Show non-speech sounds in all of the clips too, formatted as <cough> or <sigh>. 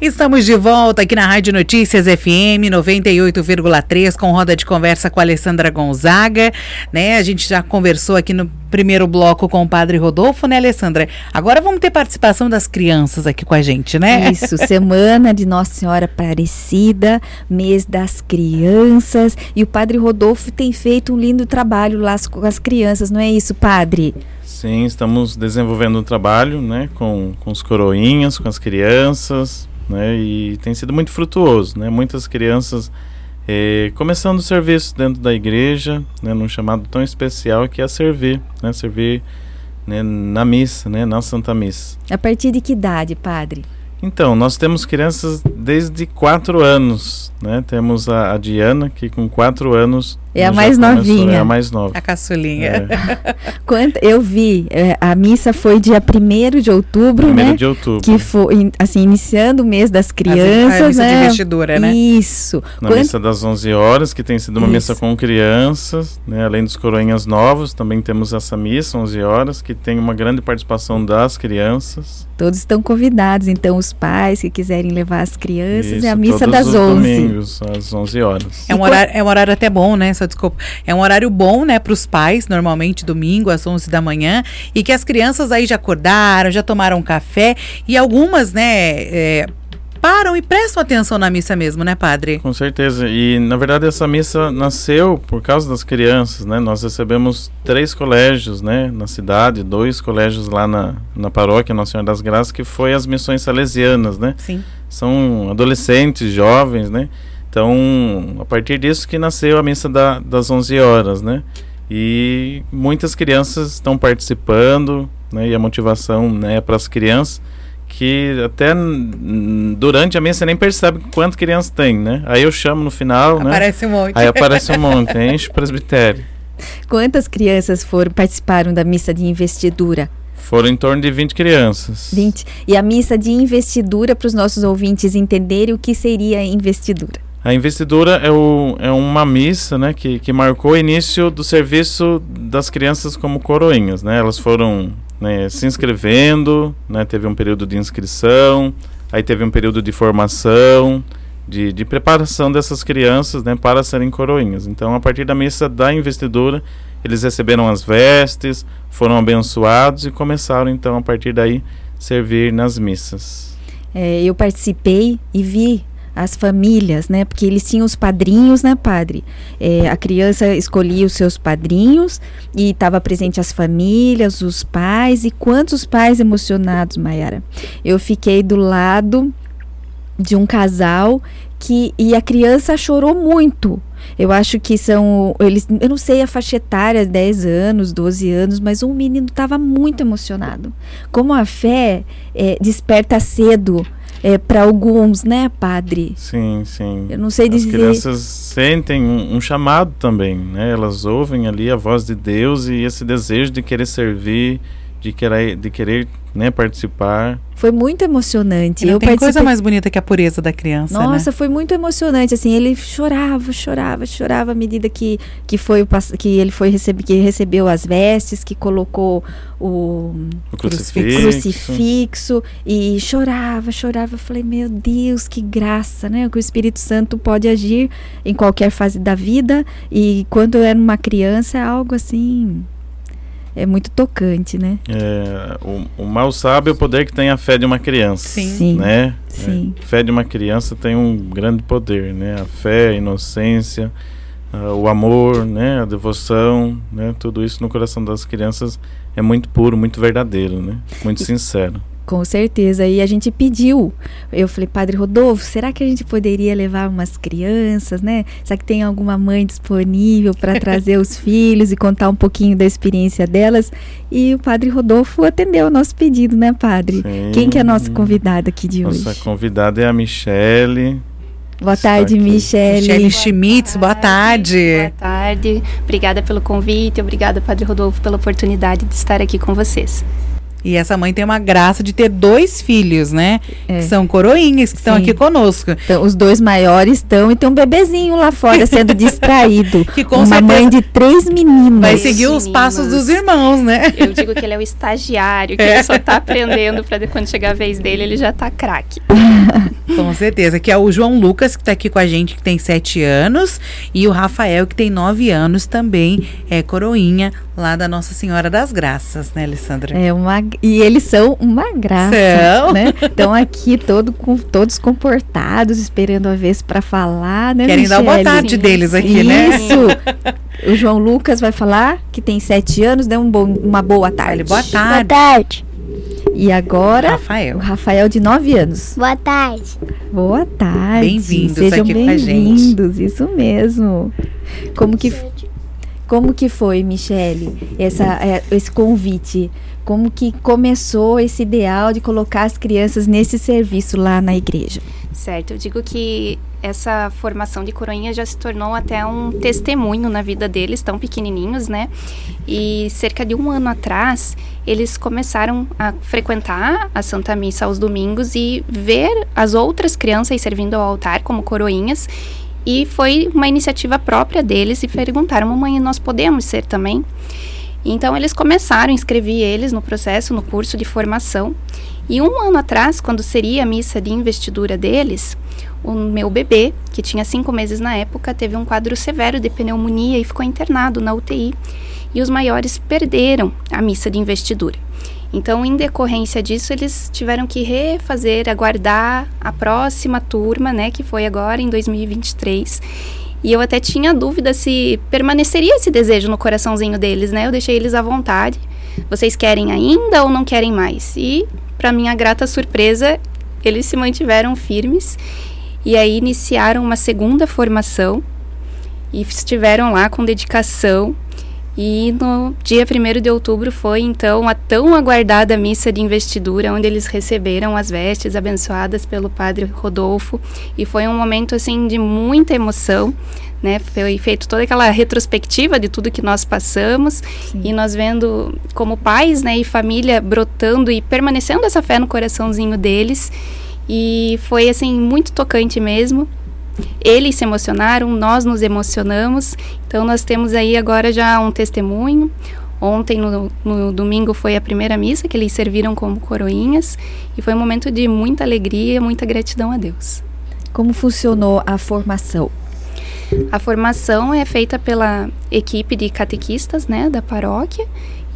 Estamos de volta aqui na Rádio Notícias FM 98,3 com roda de conversa com a Alessandra Gonzaga, né? A gente já conversou aqui no primeiro bloco com o Padre Rodolfo, né, Alessandra? Agora vamos ter participação das crianças aqui com a gente, né? Isso, semana de Nossa Senhora Aparecida, mês das crianças, e o Padre Rodolfo tem feito um lindo trabalho lá com as crianças, não é isso, Padre? Sim, estamos desenvolvendo um trabalho, né, com, com os coroinhas, com as crianças, né? E tem sido muito frutuoso, né? Muitas crianças eh, começando o serviço dentro da igreja, né? Num chamado tão especial que é servir, né? Servir né? na missa, né? Na Santa Missa. A partir de que idade, padre? Então, nós temos crianças desde quatro anos, né? Temos a, a Diana, que com quatro anos é a mais novinha. É a mais nova. A caçulinha. É. <laughs> Quanto, eu vi, é, a missa foi dia 1 de outubro, 1 né? de outubro. Que foi, assim, iniciando o mês das crianças, a missa né? de investidura, né? Isso. Na Quanto... missa das 11 horas, que tem sido uma Isso. missa com crianças, né? Além dos coroinhas novos, também temos essa missa, 11 horas, que tem uma grande participação das crianças. Todos estão convidados, então, os pais que quiserem levar as crianças, Isso, é a missa todos das os 11. domingos, às 11 horas. É um, horário, é um horário até bom, né? Só desculpa. É um horário bom, né, para os pais, normalmente domingo às 11 da manhã, e que as crianças aí já acordaram, já tomaram café, e algumas, né, é, param e prestam atenção na missa mesmo, né, padre? Com certeza. E na verdade essa missa nasceu por causa das crianças, né? Nós recebemos três colégios, né, na cidade, dois colégios lá na, na paróquia Nossa Senhora das Graças, que foi as missões salesianas, né? Sim. São adolescentes, jovens, né? Então, a partir disso que nasceu a missa da, das 11 horas, né? E muitas crianças estão participando, né? E a motivação, né, é para as crianças que até durante a missa nem percebe quanto criança tem, né? Aí eu chamo no final, né? Aparece um monte. Aí aparece um monte, enche o presbitério. Quantas crianças foram participaram da missa de investidura? Foram em torno de 20 crianças. 20. E a missa de investidura para os nossos ouvintes entenderem o que seria investidura. A investidura é, o, é uma missa né, que, que marcou o início do serviço das crianças como coroinhas. Né? Elas foram né, se inscrevendo, né, teve um período de inscrição, aí teve um período de formação, de, de preparação dessas crianças né, para serem coroinhas. Então, a partir da missa da investidura, eles receberam as vestes, foram abençoados e começaram, então, a partir daí, servir nas missas. É, eu participei e vi as famílias, né? Porque eles tinham os padrinhos, né, padre? É, a criança escolhia os seus padrinhos e estava presente as famílias, os pais e quantos pais emocionados, Mayara. Eu fiquei do lado de um casal que e a criança chorou muito. Eu acho que são eles, eu não sei a faixa etária, 10 anos, 12 anos, mas o menino estava muito emocionado. Como a fé é, desperta cedo é, para alguns, né, padre? Sim, sim. Eu não sei dizer. As crianças sentem um, um, chamado também, né? Elas ouvem ali a voz de Deus e esse desejo de querer servir, de querer, de querer né, participar. Foi muito emocionante. não eu tem participei... coisa mais bonita que a pureza da criança, né? Nossa, né? foi muito emocionante. Assim, ele chorava, chorava, chorava à medida que, que foi que ele foi receber, que recebeu as vestes, que colocou o, o crucifixo. crucifixo e chorava, chorava. Eu falei, meu Deus, que graça, né? Que o Espírito Santo pode agir em qualquer fase da vida e quando eu era uma criança é algo assim é muito tocante, né? É, o, o, mal sabe o poder que tem a fé de uma criança. Sim. Né? Sim. É, fé de uma criança tem um grande poder, né? A fé, a inocência, uh, o amor, né? A devoção, né? Tudo isso no coração das crianças é muito puro, muito verdadeiro, né? Muito sincero. Com certeza. E a gente pediu. Eu falei, Padre Rodolfo, será que a gente poderia levar umas crianças, né? Será que tem alguma mãe disponível para <laughs> trazer os filhos e contar um pouquinho da experiência delas? E o Padre Rodolfo atendeu o nosso pedido, né, Padre? Sim. Quem que é a nossa convidada aqui de nossa hoje? Nossa convidada é a Michele. Boa tarde, Michele. Michele Schmitz, boa tarde. Boa tarde. Obrigada pelo convite, obrigada, Padre Rodolfo, pela oportunidade de estar aqui com vocês. E essa mãe tem uma graça de ter dois filhos, né? É. Que são coroinhas, que estão aqui conosco. Então, os dois maiores estão e tem um bebezinho lá fora sendo <laughs> distraído. que com uma mãe de três meninas. Vai seguir os passos dos irmãos, né? Eu digo que ele é o estagiário, que é. ele só está aprendendo para quando chegar a vez dele, ele já está craque. <laughs> Com certeza, que é o João Lucas, que está aqui com a gente, que tem sete anos, e o Rafael, que tem nove anos, também é coroinha lá da Nossa Senhora das Graças, né, Alessandra? É uma e eles são uma graça, São. né? Estão aqui todo com todos comportados, esperando a vez para falar, né? Querem dar boa Michele? tarde Sim, deles aqui, né? Isso. O João Lucas vai falar que tem sete anos, dê um bom, uma boa tarde. Boa Boa tarde, tarde. E agora o Rafael. Rafael de nove anos. Boa tarde. Boa tarde. Bem-vindos Sejam aqui com a gente. bem-vindos, isso mesmo. Como que como que foi, Michele, essa, é, esse convite? Como que começou esse ideal de colocar as crianças nesse serviço lá na igreja? Certo, eu digo que essa formação de coroinha já se tornou até um testemunho na vida deles, tão pequenininhos, né? E cerca de um ano atrás, eles começaram a frequentar a Santa Missa aos domingos e ver as outras crianças servindo ao altar como coroinhas. E foi uma iniciativa própria deles e perguntaram, mamãe, nós podemos ser também? Então eles começaram, inscrevi eles no processo, no curso de formação. E um ano atrás, quando seria a missa de investidura deles, o meu bebê, que tinha cinco meses na época, teve um quadro severo de pneumonia e ficou internado na UTI. E os maiores perderam a missa de investidura. Então, em decorrência disso, eles tiveram que refazer, aguardar a próxima turma, né, que foi agora em 2023. E eu até tinha dúvida se permaneceria esse desejo no coraçãozinho deles, né? Eu deixei eles à vontade. Vocês querem ainda ou não querem mais? E, para minha grata surpresa, eles se mantiveram firmes e aí iniciaram uma segunda formação e estiveram lá com dedicação. E no dia 1 de outubro foi então a tão aguardada missa de investidura, onde eles receberam as vestes abençoadas pelo padre Rodolfo. E foi um momento assim de muita emoção, né? Foi feito toda aquela retrospectiva de tudo que nós passamos e nós vendo como pais, né, e família brotando e permanecendo essa fé no coraçãozinho deles. E foi assim muito tocante mesmo. Eles se emocionaram, nós nos emocionamos. Então nós temos aí agora já um testemunho. Ontem, no, no, domingo, foi a primeira missa que eles serviram como coroinhas. E foi um momento de muita alegria, muita gratidão a Deus. Como funcionou a formação? A formação é feita pela equipe de catequistas né, da paróquia.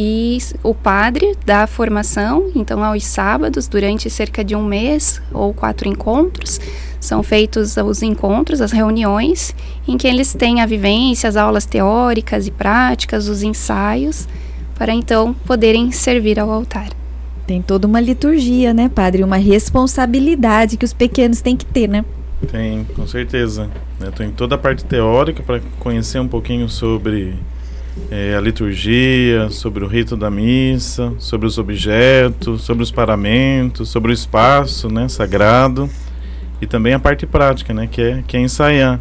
E o padre dá a formação, então aos sábados, durante cerca de um mês ou quatro encontros, são feitos os encontros, as reuniões, em que eles têm a vivência, as aulas teóricas e práticas, os ensaios, para então poderem servir ao altar. Tem toda uma liturgia, né, padre? Uma responsabilidade que os pequenos têm que ter, né? Tem, com certeza. Tem toda a parte teórica para conhecer um pouquinho sobre é, a liturgia, sobre o rito da missa, sobre os objetos, sobre os paramentos, sobre o espaço né, sagrado e também a parte prática, né, que, é, que é ensaiar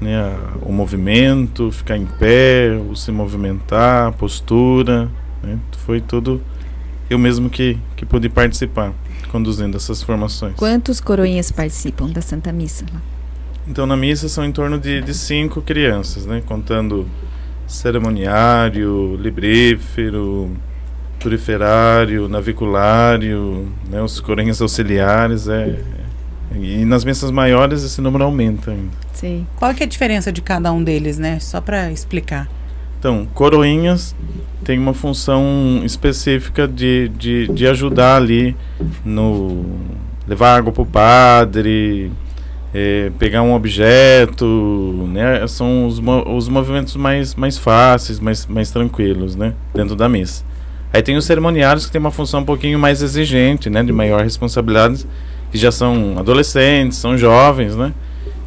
né, o movimento, ficar em pé, o se movimentar, a postura. Né, foi tudo eu mesmo que, que pude participar conduzindo essas formações. Quantos coroinhas participam da Santa Missa? Então na missa são em torno de, de cinco crianças, né? Contando cerimoniário, librífero, puriferário, naviculário, né? os coroinhas auxiliares. É, é- e nas missas maiores esse número aumenta ainda. Sim. Qual que é a diferença de cada um deles, né? Só para explicar. Então, coroinhas tem uma função específica de, de, de ajudar ali no levar água para o padre, eh, pegar um objeto, né? São os, os movimentos mais, mais fáceis, mais, mais tranquilos, né? Dentro da missa. Aí tem os cerimoniários que tem uma função um pouquinho mais exigente, né? De maior responsabilidade, que já são adolescentes, são jovens, né?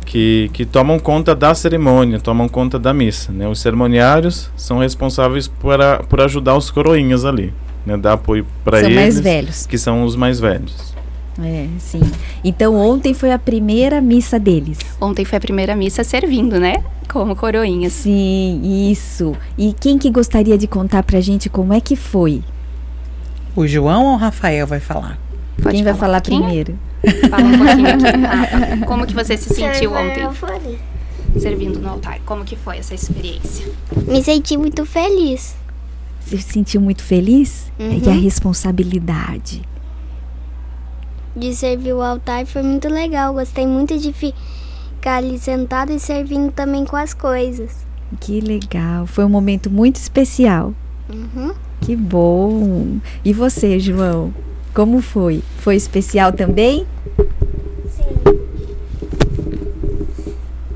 que, que tomam conta da cerimônia, tomam conta da missa. Né? Os cerimoniários são responsáveis por, a- por ajudar os coroinhas ali, né? dar apoio para eles, mais velhos. que são os mais velhos. É, sim. Então ontem foi a primeira missa deles. Ontem foi a primeira missa servindo, né? Como coroinhas. Sim, isso. E quem que gostaria de contar pra gente como é que foi? O João ou o Rafael vai falar? Pode quem vai falar um primeiro? Fala um pouquinho aqui. Rafa. <laughs> Como que você se sentiu ontem ontem? servindo no altar? Como que foi essa experiência? Me senti muito feliz. Você se sentiu muito feliz? Uhum. E a responsabilidade? De servir o altar foi muito legal. Gostei muito de ficar ali sentado e servindo também com as coisas. Que legal. Foi um momento muito especial. Uhum. Que bom. E você, João? Como foi? Foi especial também? Sim.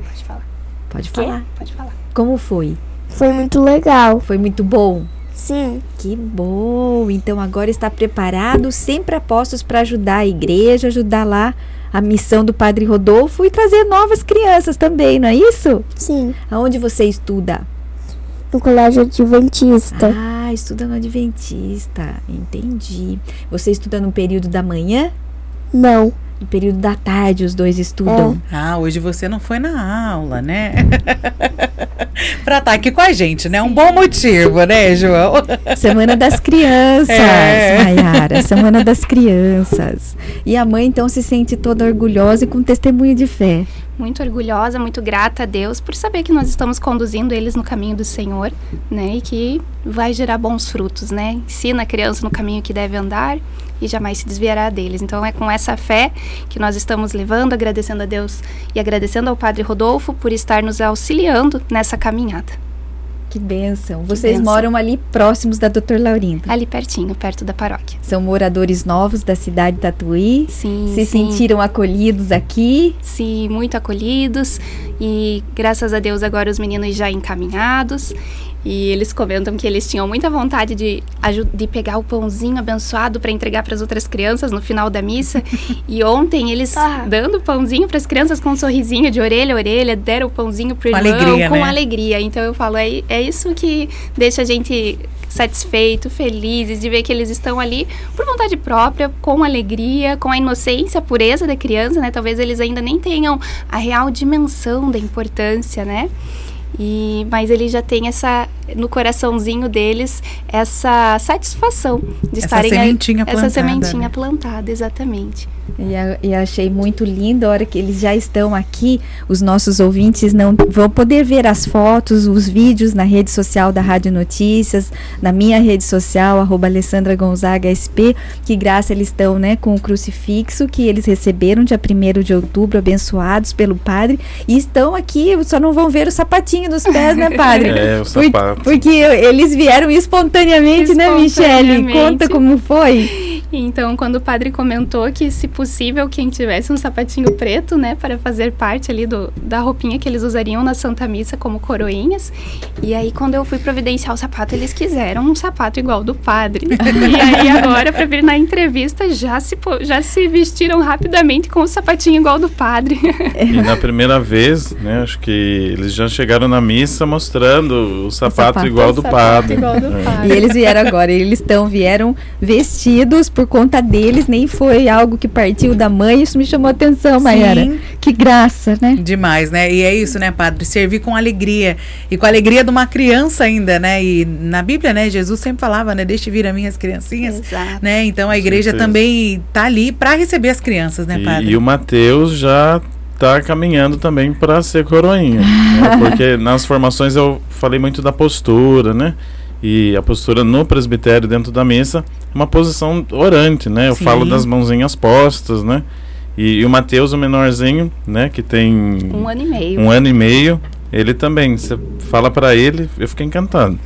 Pode falar. Pode falar. Pode falar. Como foi? Foi muito legal. Foi muito bom. Sim. Que bom! Então agora está preparado, sempre a postos para ajudar a igreja, ajudar lá a missão do Padre Rodolfo e trazer novas crianças também, não é isso? Sim. Aonde você estuda? No colégio adventista. Ah, estuda no Adventista. Entendi. Você estuda no período da manhã? Não. No período da tarde os dois estudam. Ah, hoje você não foi na aula, né? <laughs> pra estar aqui com a gente, né? Um bom motivo, né, João? <laughs> Semana das Crianças, É. Maiara. <laughs> Semana das Crianças. E a mãe então se sente toda orgulhosa e com testemunho de fé. Muito orgulhosa, muito grata a Deus por saber que nós estamos conduzindo eles no caminho do Senhor, né? E que vai gerar bons frutos, né? Ensina a criança no caminho que deve andar e jamais se desviará deles. Então é com essa fé que nós estamos levando, agradecendo a Deus e agradecendo ao Padre Rodolfo por estar nos auxiliando nessa caminhada. Que bênção. Vocês bênção. moram ali próximos da Doutor Laurindo. Ali pertinho, perto da paróquia. São moradores novos da cidade de Tatuí. Sim, Se sim. sentiram acolhidos aqui. Sim, muito acolhidos e graças a Deus agora os meninos já encaminhados e eles comentam que eles tinham muita vontade de, de pegar o pãozinho abençoado para entregar para as outras crianças no final da missa <laughs> e ontem eles Ah. dando o pãozinho para as crianças com um sorrisinho de orelha a orelha deram o pãozinho pro Com irmão alegria, com né? alegria então eu falo é, é isso que deixa a gente satisfeito, felizes de ver que eles estão ali por vontade própria, com alegria, com a inocência, a pureza da criança, né? Talvez eles ainda nem tenham a real dimensão da importância, né? E, mas ele já tem essa no coraçãozinho deles essa satisfação de Essa estarem sementinha essa plantada, sementinha né? plantada, exatamente. E, e achei muito lindo a hora que eles já estão aqui. Os nossos ouvintes não vão poder ver as fotos, os vídeos na rede social da Rádio Notícias, na minha rede social, arroba Alessandra Gonzaga SP. Que graça eles estão, né, com o crucifixo que eles receberam dia 1 de outubro, abençoados pelo padre. E estão aqui, só não vão ver o sapatinho dos pés, né, padre? <laughs> É, o Por- sapato. porque eles vieram espontaneamente, né, Michele? Espontaneamente. Conta como foi. Então, quando o padre comentou que, se possível, quem tivesse um sapatinho preto, né, para fazer parte ali do, da roupinha que eles usariam na Santa Missa como coroinhas. E aí, quando eu fui providenciar o sapato, eles quiseram um sapato igual do padre. <laughs> e aí, agora, para vir na entrevista, já se, já se vestiram rapidamente com o sapatinho igual do padre. E na primeira vez, né, acho que eles já chegaram na missa mostrando o sapato, sapato. igual do sapato padre. igual do É. padre. E eles vieram agora, eles estão, vieram vestidos por conta deles, nem foi algo que partiu da mãe, isso me chamou a atenção, Mayara. Sim. Que graça, né? Demais, né? E é isso, né, padre? Servir com alegria. E com a alegria de uma criança ainda, né? E na Bíblia, né, Jesus sempre falava, né? Deixe vir a minhas criancinhas. Exato. Né? Então a igreja também tá ali para receber as crianças, né, E, padre? e o Mateus já está caminhando também para ser coroinha. né? <laughs> Porque nas formações eu falei muito da postura, né? E a postura no presbitério dentro da missa, uma posição orante, né? Eu Sim. falo das mãozinhas postas, né? E, e o Mateus, o menorzinho, né? Que tem Um ano e meio. um ano e meio, ele também. Você fala pra ele, eu fiquei encantado.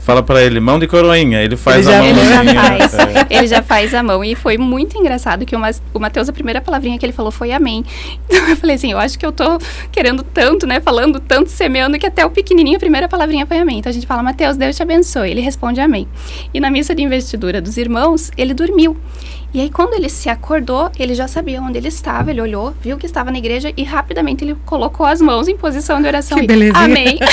fala pra ele, mão de coroinha, ele faz Ele a já- Ele já mãozinha. faz. é. Ele já faz a mão. E foi muito engraçado que o, Mas- o Matheus, a primeira palavrinha que ele falou foi amém. <laughs> Então eu falei assim, eu acho que eu tô querendo tanto, né? Falando tanto, semeando, que até o pequenininho, a primeira palavrinha foi amém. Então a gente fala, Mateus, Deus te abençoe. Ele responde amém. E na missa de investidura dos irmãos, ele dormiu. E aí, quando ele se acordou, ele já sabia onde ele estava, ele olhou, viu que estava na igreja e rapidamente ele colocou as mãos em posição de oração. Que e, belezinha. Amém. <laughs>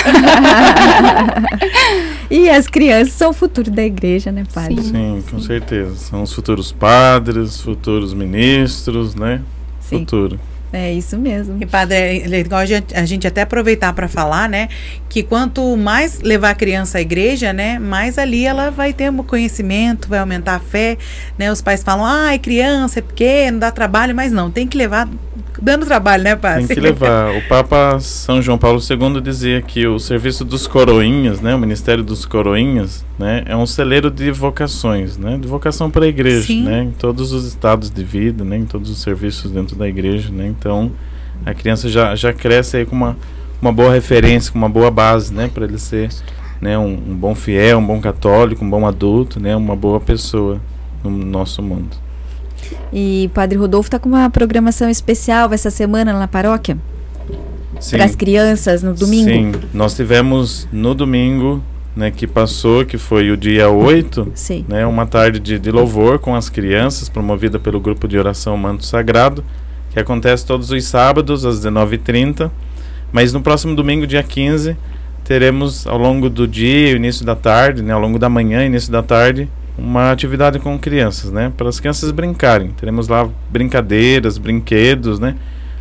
E as crianças são o futuro da igreja, né, padre? Sim. Sim, com certeza. São os futuros padres, futuros ministros, né? Sim. Futuro. É isso mesmo. E padre, é legal a gente- a gente até aproveitar para falar, né, que quanto mais levar a criança à igreja, né, mais ali ela vai ter um conhecimento, vai aumentar a fé, né? Os pais falam: "Ai, criança é pequeno, dá trabalho", mas não, tem que levar dando trabalho, né, Padre? Tem que levar. O Papa São João Paulo II dizia que o serviço dos coroinhas, né, o ministério dos coroinhas, né, é um celeiro de vocações, né, de vocação para a igreja, Sim. né, em todos os estados de vida, né, em todos os serviços dentro da igreja, né. Então, a criança já já cresce aí com uma uma boa referência, com uma boa base, né, para ele ser, né, um, um bom fiel, um bom católico, um bom adulto, né, uma boa pessoa no nosso mundo. E o Padre Rodolfo está com uma programação especial essa semana na paróquia? Para as crianças, no domingo? Sim, nós tivemos no domingo, né, que passou, que foi o dia 8, Sim. né, uma tarde de, de louvor com as crianças, promovida pelo grupo de oração Manto Sagrado, que acontece todos os sábados às 19h30. Mas no próximo domingo, dia 15, teremos ao longo do dia, início da tarde, né, ao longo da manhã, início da tarde, uma atividade com crianças, né? Para as crianças brincarem. Teremos lá brincadeiras, brinquedos, né?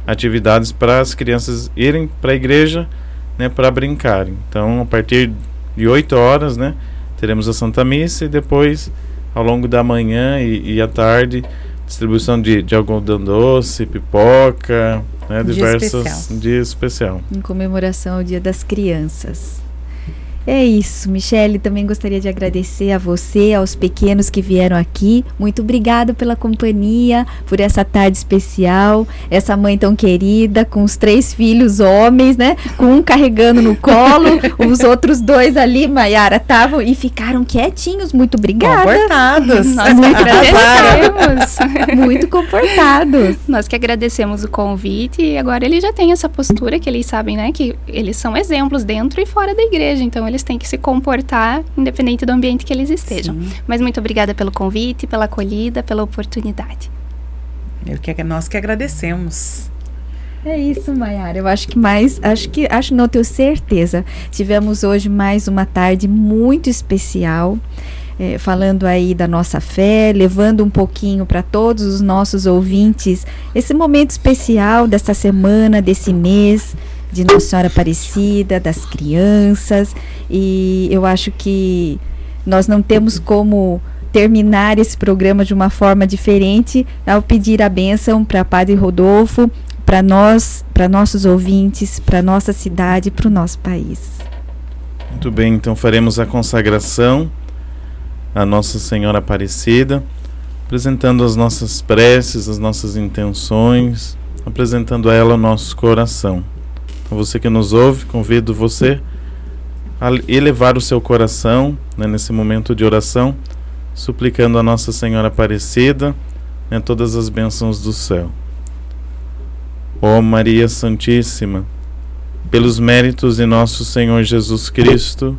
Atividades para as crianças irem para a igreja, né? Para brincarem. Então, a partir de 8 horas, né? Teremos a Santa Missa e depois, ao longo da manhã e, e à tarde, distribuição de, de algodão doce, pipoca, né? Diversos especial. dias especial. Em comemoração ao Dia das Crianças. É isso, Michele. Também gostaria de agradecer a você, aos pequenos que vieram aqui. Muito obrigada pela companhia, por essa tarde especial. Essa mãe tão querida, com os três filhos homens, né? Com um carregando no colo, <laughs> os outros dois ali, Maiara, estavam e ficaram quietinhos. Muito obrigada. Comportados. Nós que agradecemos. Muito comportados. Nós que agradecemos o convite e agora eles já têm essa postura que eles sabem, né? Que eles são exemplos dentro e fora da igreja. Então eles têm que se comportar independente do ambiente que eles estejam. Sim. Mas muito obrigada pelo convite, pela acolhida, pela oportunidade. Eu que nós que agradecemos. É isso, Mayara. Eu acho que mais, acho que, acho não tenho certeza. Tivemos hoje mais uma tarde muito especial. É, falando aí da nossa fé, levando um pouquinho para todos os nossos ouvintes esse momento especial desta semana, desse mês, de Nossa Senhora Aparecida, das crianças, e eu acho que nós não temos como terminar esse programa de uma forma diferente ao pedir a bênção para Padre Rodolfo, para nós, para nossos ouvintes, para nossa cidade, para o nosso país. Muito bem, então faremos a consagração a Nossa Senhora Aparecida, apresentando as nossas preces, as nossas intenções, apresentando a ela o nosso coração. Você que nos ouve, convido você a elevar o seu coração né, nesse momento de oração, suplicando a Nossa Senhora Aparecida né, todas as bênçãos do céu. Ó Maria Santíssima, pelos méritos de nosso Senhor Jesus Cristo,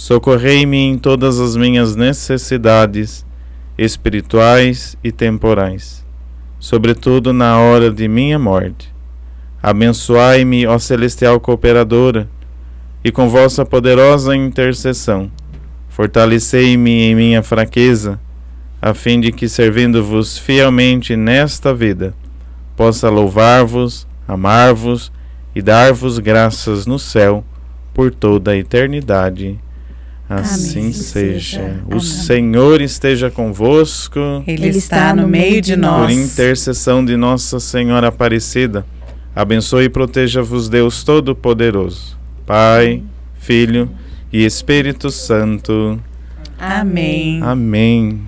socorrei-me em todas as minhas necessidades espirituais e temporais, sobretudo na hora de minha morte Abençoai-me, ó celestial cooperadora, e com vossa poderosa intercessão, fortalecei-me em minha fraqueza, a fim de que, servindo-vos fielmente nesta vida, possa louvar-vos, amar-vos e dar-vos graças no céu por toda a eternidade. Assim Amém. seja. seja. O Amém. Senhor esteja convosco. Ele, Ele está no meio de nós. Por intercessão de Nossa Senhora Aparecida Abençoe e proteja-vos Deus Todo-Poderoso, Pai, Filho e Espírito Santo. Amém. Amém.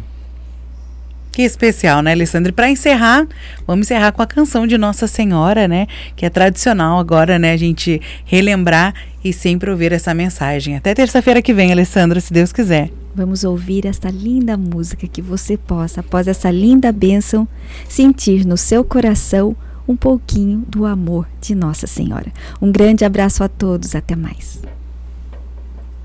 Que especial, né, Alessandra? Para encerrar, vamos encerrar com a canção de Nossa Senhora, né? Que é tradicional agora, né? A gente relembrar e sempre ouvir essa mensagem. Até terça-feira que vem, Alessandra, se Deus quiser. Vamos ouvir esta linda música que você possa, após essa linda bênção, sentir no seu coração um pouquinho do amor de Nossa Senhora. Um grande abraço a todos, até mais.